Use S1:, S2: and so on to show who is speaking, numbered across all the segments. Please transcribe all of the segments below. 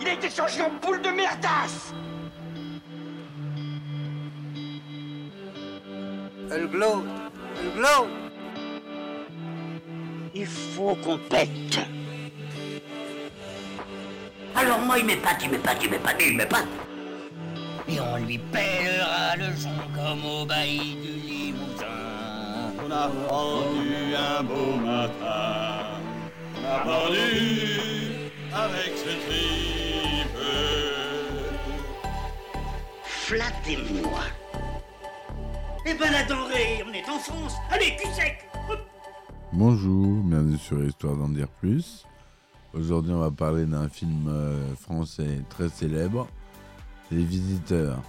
S1: Il a été changé en boule de merdasse
S2: Elle glow Elle glow
S1: Il faut qu'on pète
S3: Alors moi, il m'épate, il m'épate, il m'épate, il m'épate. Et on lui pèlera le son comme au bailli du Limousin.
S4: On a rendu un beau matin. Avec ce tripe.
S1: Flattez-moi
S3: Eh ben la denrée, on est en France. Allez, cul sec
S5: Bonjour, bienvenue sur Histoire d'en dire plus. Aujourd'hui, on va parler d'un film euh, français très célèbre, Les Visiteurs.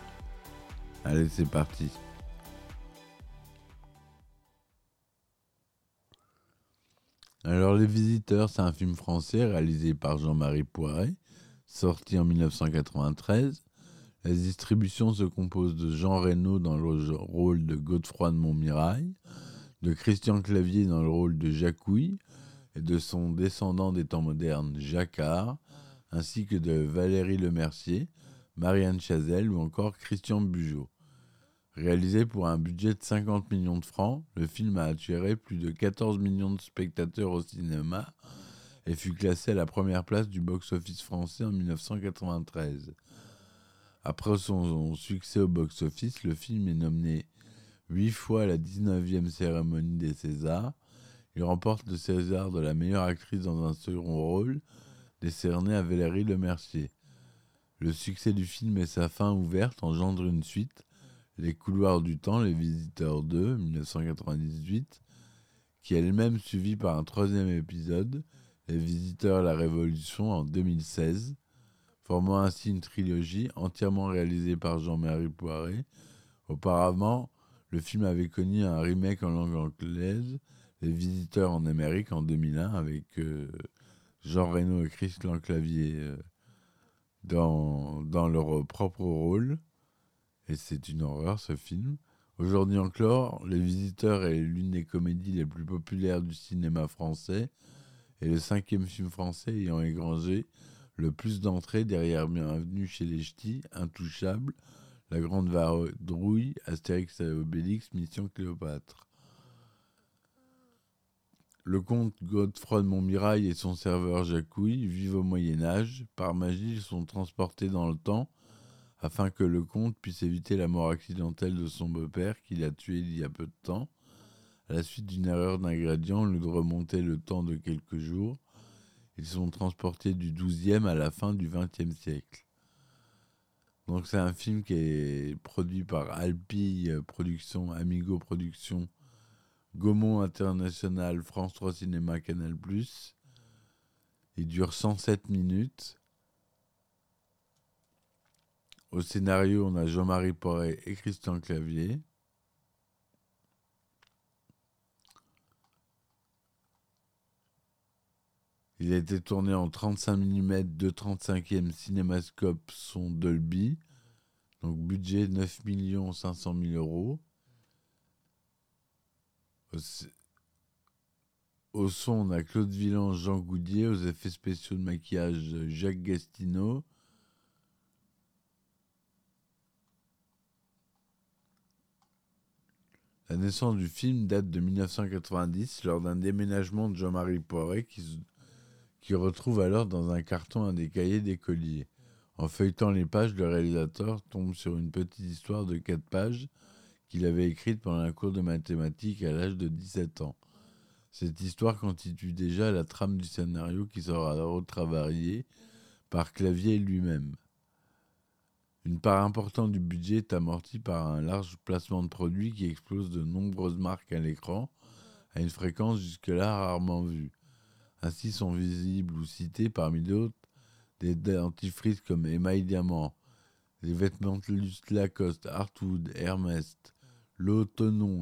S5: Allez, c'est parti. Alors, Les Visiteurs, c'est un film français réalisé par Jean-Marie Poiret, sorti en 1993. La distribution se compose de Jean Reno dans le rôle de Godefroy de Montmirail, de Christian Clavier dans le rôle de Jacouille et de son descendant des temps modernes, Jacquard, ainsi que de Valérie Lemercier, Marianne Chazelle ou encore Christian Bugeaud. Réalisé pour un budget de 50 millions de francs, le film a attiré plus de 14 millions de spectateurs au cinéma et fut classé à la première place du box-office français en 1993. Après son succès au box-office, le film est nommé huit fois à la 19e cérémonie des Césars. Il remporte le César de la meilleure actrice dans un second rôle, décerné à Valérie Lemercier. Le succès du film et sa fin ouverte engendrent une suite, Les couloirs du temps, Les Visiteurs 2, 1998, qui est elle-même suivie par un troisième épisode, Les Visiteurs la Révolution, en 2016, formant ainsi une trilogie entièrement réalisée par Jean-Marie Poiret. Auparavant, le film avait connu un remake en langue anglaise, Les Visiteurs en Amérique en 2001, avec euh, Jean Reno et Christian Clavier euh, dans, dans leur propre rôle. Et c'est une horreur ce film. Aujourd'hui encore, Les Visiteurs est l'une des comédies les plus populaires du cinéma français et le cinquième film français ayant égrangé le plus d'entrées derrière Bienvenue chez les Ch'tis, Intouchable, La Grande Vadrouille, Astérix et Obélix, Mission Cléopâtre. Le comte Godefroy de Montmirail et son serveur Jacouille vivent au Moyen Âge. Par magie, ils sont transportés dans le temps afin que le comte puisse éviter la mort accidentelle de son beau-père qu'il a tué il y a peu de temps. À la suite d'une erreur d'ingrédient, au lieu de remonter le temps de quelques jours, ils sont transportés du XIIe à la fin du XXe siècle. Donc c'est un film qui est produit par Alpi Productions, Amigo Productions, Gaumont International, France 3 Cinéma, Canal+. Il dure 107 minutes. Au scénario, on a Jean-Marie Porret et Christian Clavier. Il a été tourné en 35 mm de 35e cinémascope son Dolby. Donc budget 9 500 000 euros. Au son, on a Claude Villan, Jean Goudier. Aux effets spéciaux de maquillage, Jacques Gastineau. La naissance du film date de 1990 lors d'un déménagement de Jean-Marie Poiret qui, retrouve alors dans un carton un des cahiers d'écoliers. En feuilletant les pages, le réalisateur tombe sur une petite histoire de 4 pages qu'il avait écrite pendant un cours de mathématiques à l'âge de 17 ans. Cette histoire constitue déjà la trame du scénario qui sera retravaillé par Clavier lui-même. Une part importante du budget est amortie par un large placement de produits qui explose de nombreuses marques à l'écran, à une fréquence jusque-là rarement vue. Ainsi sont visibles ou cités parmi d'autres des dentifrices comme Email Diamant, les vêtements Lacoste, Artwood, Hermès, l'eau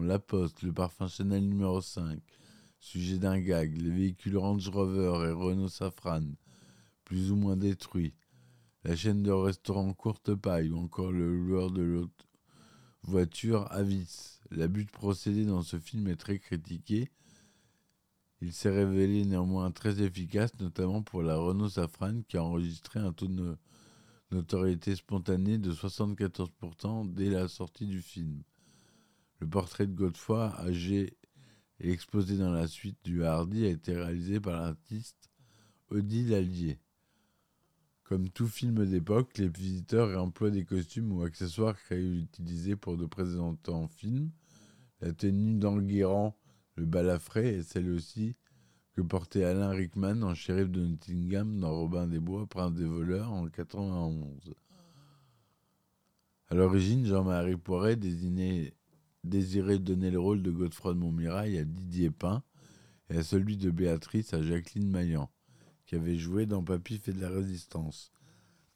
S5: La Poste, le parfum Chanel numéro 5, sujet d'un gag, les véhicules Range Rover et Renault Safran, plus ou moins détruits, la chaîne de restaurants Courte Paille ou encore le loueur de l'autre voiture Avis. L'abus de procédé dans ce film est très critiqué Il s'est révélé néanmoins très efficace, notamment pour la Renault Safran qui a enregistré un taux de no- notoriété spontanée de 74% dès la sortie du film. Le portrait de Godefroy, âgé et exposé dans la suite du Hardy, a été réalisé par l'artiste Odile Allier. Comme tout film d'époque, les visiteurs emploient des costumes ou accessoires créés et utilisés pour de précédents films. La tenue d'Enguerrand, le balafré, est celle aussi que portait Alain Rickman en shérif de Nottingham dans Robin des Bois, Prince des voleurs en 91. À l'origine, Jean-Marie Poiret désirait donner le rôle de Godefroy de Montmirail à Didier Pain et à celui de Béatrice à Jacqueline Maillan, qui avait joué dans Papy fait de la résistance.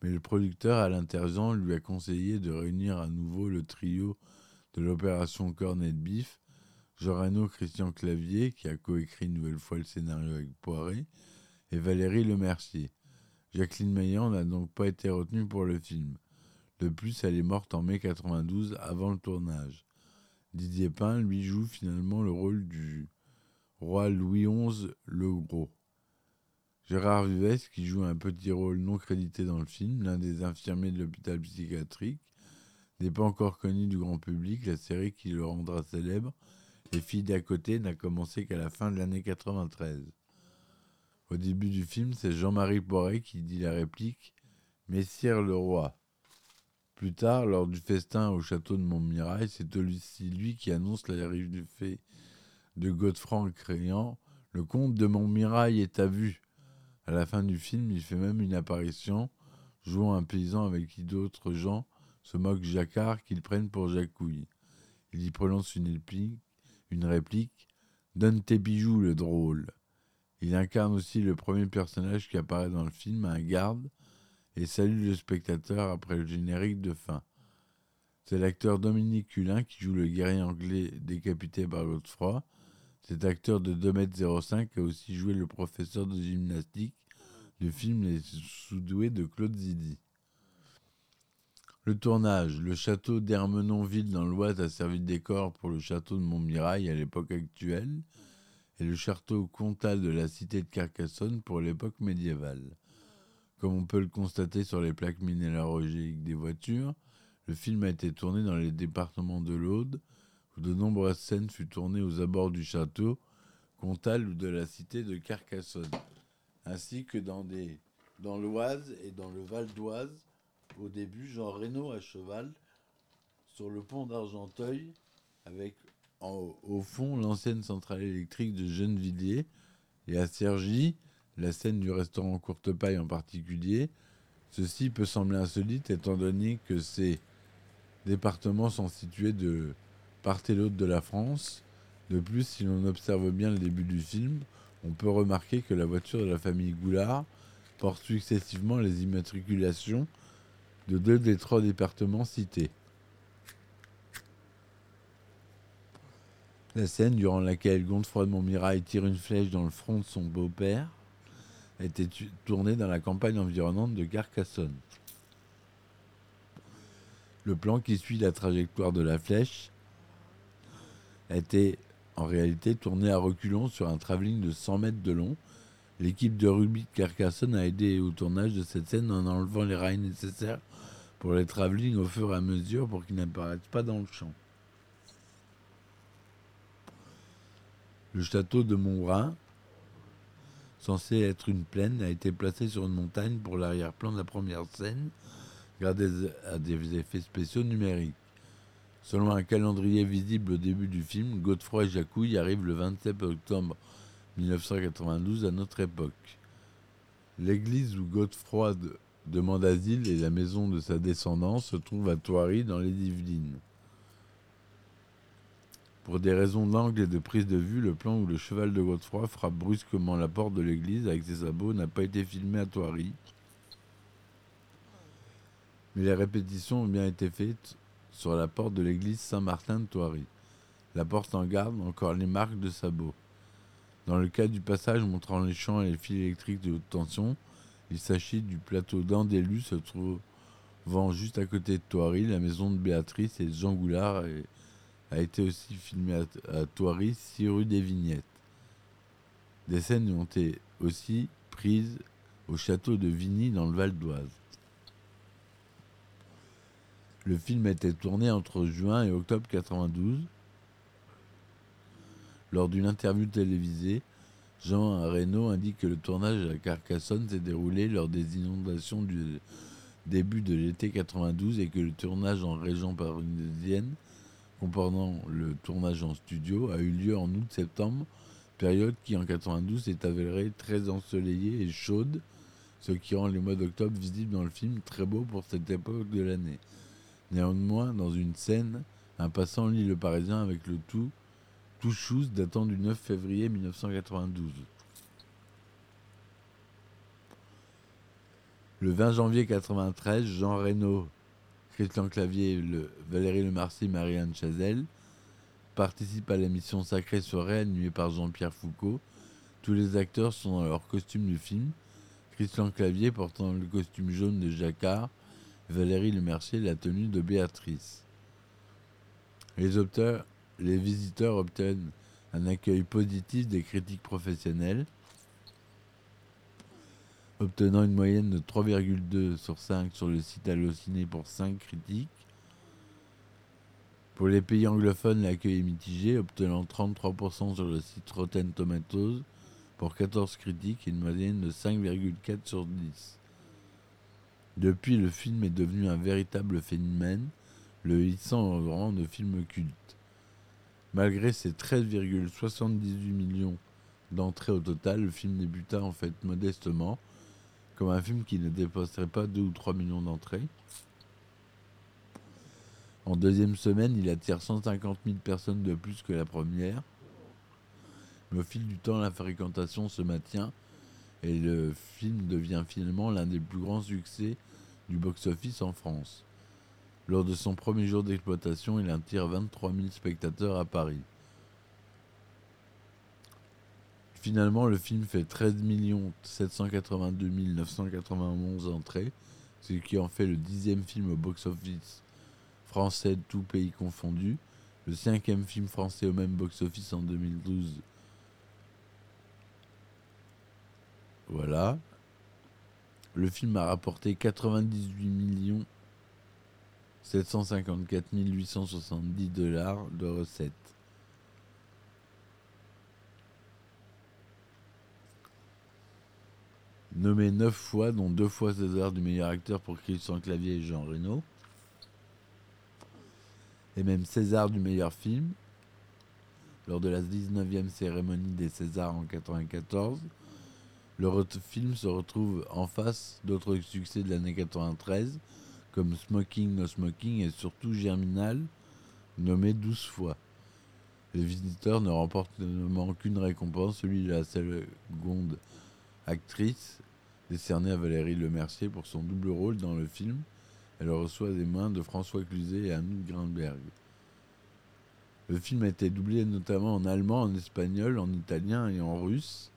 S5: Mais le producteur, à l'intergent, lui a conseillé de réunir à nouveau le trio de l'opération Cornet de Bif, Jean Reno, Christian Clavier, qui a coécrit une nouvelle fois le scénario avec Poiré, et Valérie Lemercier. Jacqueline Maillan n'a donc pas été retenue pour le film. De plus, elle est morte en mai 92 avant le tournage. Didier Pain, lui, joue finalement le rôle du roi Louis XI le Gros. Gérard Vives, qui joue un petit rôle non crédité dans le film, l'un des infirmiers de l'hôpital psychiatrique, n'est pas encore connu du grand public. La série qui le rendra célèbre, Les filles d'à côté, n'a commencé qu'à la fin de l'année 93. Au début du film, c'est Jean-Marie Poiret qui dit la réplique Messire le roi. Plus tard, lors du festin au château de Montmirail, c'est aussi lui qui annonce l'arrivée de Godefroy créant Le comte de Montmirail est à vue. À la fin du film, il fait même une apparition, jouant un paysan avec qui d'autres gens se moquent Jacquard qu'ils prennent pour Jacouille. Il y prononce une réplique, Donne tes bijoux, le drôle. Il incarne aussi le premier personnage qui apparaît dans le film, un garde, et salue le spectateur après le générique de fin. C'est l'acteur Dominique Culin qui joue le guerrier anglais décapité par Godefroy. Cet acteur de 2m05 a aussi joué le professeur de gymnastique du film Les Sous-doués de Claude Zidi. Le tournage. Le château d'Ermenonville dans l'Oise a servi de décor pour le château de Montmirail à l'époque actuelle et le château comtal de la cité de Carcassonne pour l'époque médiévale. Comme on peut le constater sur les plaques minéralogiques des voitures, le film a été tourné dans les départements de l'Aude, où de nombreuses scènes furent tournées aux abords du château comtal ou de la cité de Carcassonne, ainsi que dans, l'Oise et dans le Val d'Oise. Au début, Jean Reno à cheval sur le pont d'Argenteuil, avec en- au fond l'ancienne centrale électrique de Gennevilliers, et à Cergy, la scène du restaurant Courte Paille en particulier. Ceci peut sembler insolite étant donné que ces départements sont situés de part et l'autre de la France. De plus, si l'on observe bien le début du film, on peut remarquer que la voiture de la famille Goulard porte successivement les immatriculations de deux des trois départements cités. La scène durant laquelle Godefroy de Montmirail tire une flèche dans le front de son beau-père tu- tournée dans la campagne environnante de Carcassonne. Le plan qui suit la trajectoire de la flèche été en réalité tourné à reculons sur un travelling de 100 mètres de long. L'équipe de rugby de Carcassonne a aidé au tournage de cette scène en enlevant les rails nécessaires pour les travelling au fur et à mesure pour qu'ils n'apparaissent pas dans le champ. Le château de Montbrun, censé être une plaine, a été placé sur une montagne pour l'arrière-plan de la première scène, grâce à des effets spéciaux numériques. Selon un calendrier visible au début du film, Godefroy Jacouille arrive le 27 octobre 1992 à notre époque. L'église où Godefroy de- demande asile et la maison de sa descendance se trouvent à Thoiry dans les Yvelines. Pour des raisons d'angle et de prise de vue, le plan où le cheval de Godefroy frappe brusquement la porte de l'église avec ses sabots n'a pas été filmé à Thoiry. Mais les répétitions ont bien été faites sur la porte de l'église Saint-Martin de Thoiry. La porte en garde encore les marques de sabots. Dans le cas du passage montrant les champs et les fils électriques de haute tension, il s'agit du plateau d'Andélu se trouvant juste à côté de Thoiry. La maison de Béatrice et de Jean Goulard a été aussi filmée à, à Thoiry, 6 rue des Vignettes. Des scènes ont été aussi prises au château de Vigny dans le Val d'Oise. Le film été tourné entre juin et octobre 92. Lors d'une interview télévisée, Jean Reno indique que le tournage à Carcassonne s'est déroulé lors des inondations du début de l'été 92 et que le tournage en région parisienne, comprenant le tournage en studio, a eu lieu en août-septembre, période qui en 92 s'est avérée très ensoleillée et chaude, ce qui rend les mois d'octobre visibles dans le film très beaux pour cette époque de l'année. Néanmoins, dans une scène, un passant lit le Parisien avec le tout, tout chose datant du 9 février 1992. Le 20 janvier 93, Jean Reno, Christian Clavier, le, Valérie Lemarcy, Marianne Chazelle participent à l'émission Sacré Soirée animée par Jean-Pierre Foucault. Tous les acteurs sont dans leur costume du film. Christian Clavier portant le costume jaune de Jacquard, Valérie Lemercier la tenue de Béatrice. Les, visiteurs obtiennent un accueil positif des critiques professionnelles, obtenant une moyenne de 3,2 sur 5 sur le site Allociné pour 5 critiques. Pour les pays anglophones, l'accueil est mitigé, obtenant 33% sur le site Rotten Tomatoes pour 14 critiques et une moyenne de 5,4 sur 10. Depuis, le film est devenu un véritable phénomène, le hissant au rang de film culte. Malgré ses 13,78 millions d'entrées au total, le film débuta en fait modestement, comme un film qui ne dépasserait pas 2 ou 3 millions d'entrées. En deuxième semaine, il attire 150 000 personnes de plus que la première. Mais au fil du temps, la fréquentation se maintient et le film devient finalement l'un des plus grands succès du box-office en France. Lors de son premier jour d'exploitation, il attire 23 000 spectateurs à Paris. Finalement, le film fait 13 782 991 entrées, ce qui en fait le dixième film au box-office français de tout pays confondu, le cinquième film français au même box-office en 2012. Voilà. Le film a rapporté 98 millions 754 870 dollars de recettes. Nommé neuf fois, dont deux fois César du meilleur acteur pour Christian Clavier et Jean Reno. Et même César du meilleur film, lors de la 19e cérémonie des Césars en 1994. Le film se retrouve en face d'autres succès de l'année 93, comme Smoking No Smoking et surtout Germinal, nommé 12 fois. Les visiteurs ne remportent qu'une récompense, celui de la seconde actrice, décernée à Valérie Lemercier pour son double rôle dans le film. Elle reçoit des mains de François Cluzet et Anouk Grindberg. Le film a été doublé notamment en allemand, en espagnol, en italien et en russe.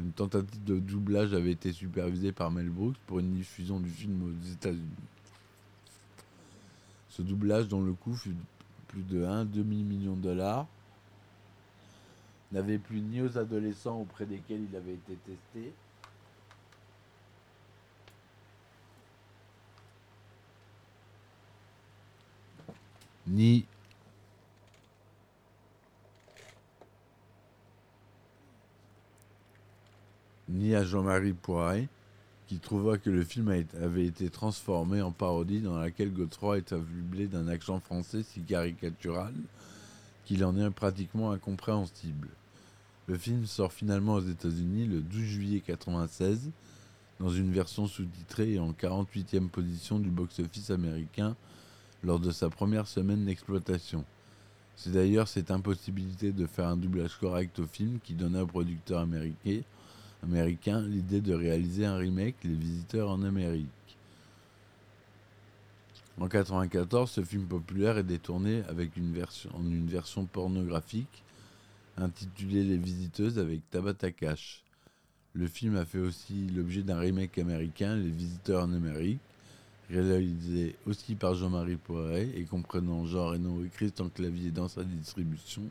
S5: Une tentative de doublage avait été supervisée par Mel Brooks pour une diffusion du film aux États-Unis. Ce doublage, dont le coût fut plus de 1 demi-million de dollars, n'avait plus ni aux adolescents auprès desquels il avait été testé, ni ni à Jean-Marie Poiret, qui trouva que le film avait été transformé en parodie dans laquelle Godefroy est affublé d'un accent français si caricatural qu'il en est pratiquement incompréhensible. Le film sort finalement aux États-Unis le 12 juillet 1996 dans une version sous-titrée et en 48e position du box-office américain lors de sa première semaine d'exploitation. C'est d'ailleurs cette impossibilité de faire un doublage correct au film qui donna au producteur américain américain l'idée de réaliser un remake Les Visiteurs en Amérique. En 1994, ce film populaire est détourné avec une version, en une version pornographique intitulée Les Visiteuses avec Tabata Cash. Le film a fait aussi l'objet d'un remake américain, Les Visiteurs en Amérique, réalisé aussi par Jean-Marie Poiret et comprenant Jean Reno et Christian Clavier dans sa distribution.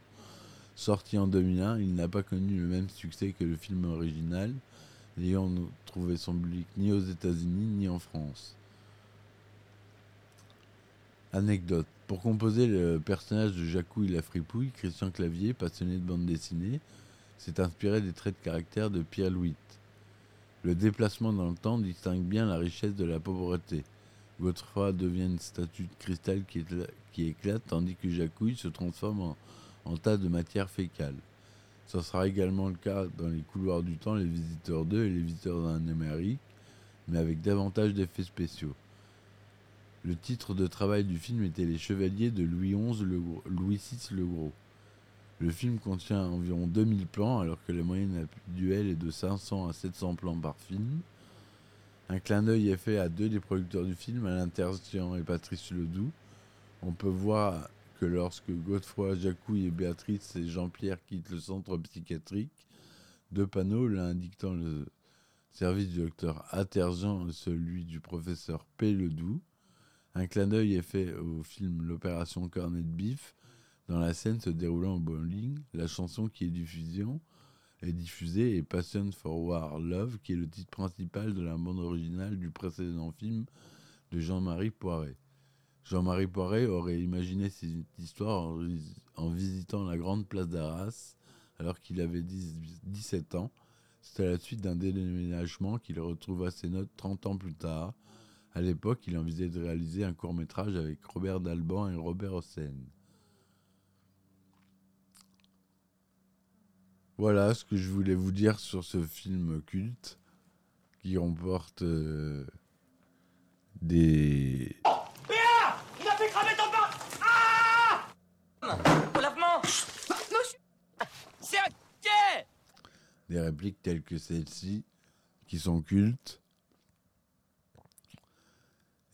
S5: Sorti en 2001, il n'a pas connu le même succès que le film original, n'ayant trouvé son public ni aux États-Unis ni en France. Anecdote. Pour composer le personnage de Jacouille la fripouille, Christian Clavier, passionné de bande dessinée, s'est inspiré des traits de caractère de Pierre Louis. Le déplacement dans le temps distingue bien la richesse de la pauvreté. Godefroy devient une statue de cristal qui, écla- qui éclate, tandis que Jacouille se transforme en, en tas de matière fécale. Ce sera également le cas dans les couloirs du temps, les visiteurs 2 et les visiteurs d'un Amérique, mais avec davantage d'effets spéciaux. Le titre de travail du film était Les Chevaliers de Louis XI le Louis VI le Gros. Le film contient environ 2000 plans, alors que la moyenne duel est de 500 à 700 plans par film. Un clin d'œil est fait à deux des producteurs du film, Alain Terzian et Patrice Ledoux. On peut voir que lorsque Godefroy, Jacouille et Béatrice et Jean-Pierre quittent le centre psychiatrique, deux panneaux, l'un indiquant le service du docteur Atergent et celui du professeur P. Ledoux. Un clin d'œil est fait au film L'opération Cornet de Bif, dans la scène se déroulant au bowling. La chanson qui est diffusion est diffusée est Passion for War Love, qui est le titre principal de la bande originale du précédent film de Jean-Marie Poiret. Jean-Marie Poiret aurait imaginé cette histoire en, vis- en visitant la grande place d'Arras alors qu'il avait 10 17 ans. C'est à la suite d'un déménagement qu'il retrouva ses notes 30 ans plus tard. À l'époque, il envisageait de réaliser un court-métrage avec Robert Dalban et Robert Hossein. Voilà ce que je voulais vous dire sur ce film culte qui remporte euh, des,
S1: Béa Il a fait cramer ton pain Ah
S6: Au lavement C'est un quai
S5: des répliques telles que celle-ci qui sont cultes.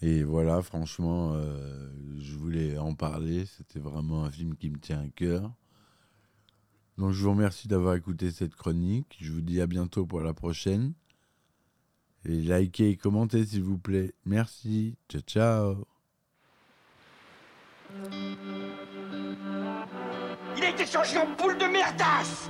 S5: Et voilà, franchement, euh, je voulais en parler. C'était vraiment un film qui me tient à cœur. Donc je vous remercie d'avoir écouté cette chronique. Je vous dis à bientôt pour la prochaine. Et likez et commentez s'il vous plaît. Merci. Ciao ciao.
S1: Il a été changé en boule de merdasse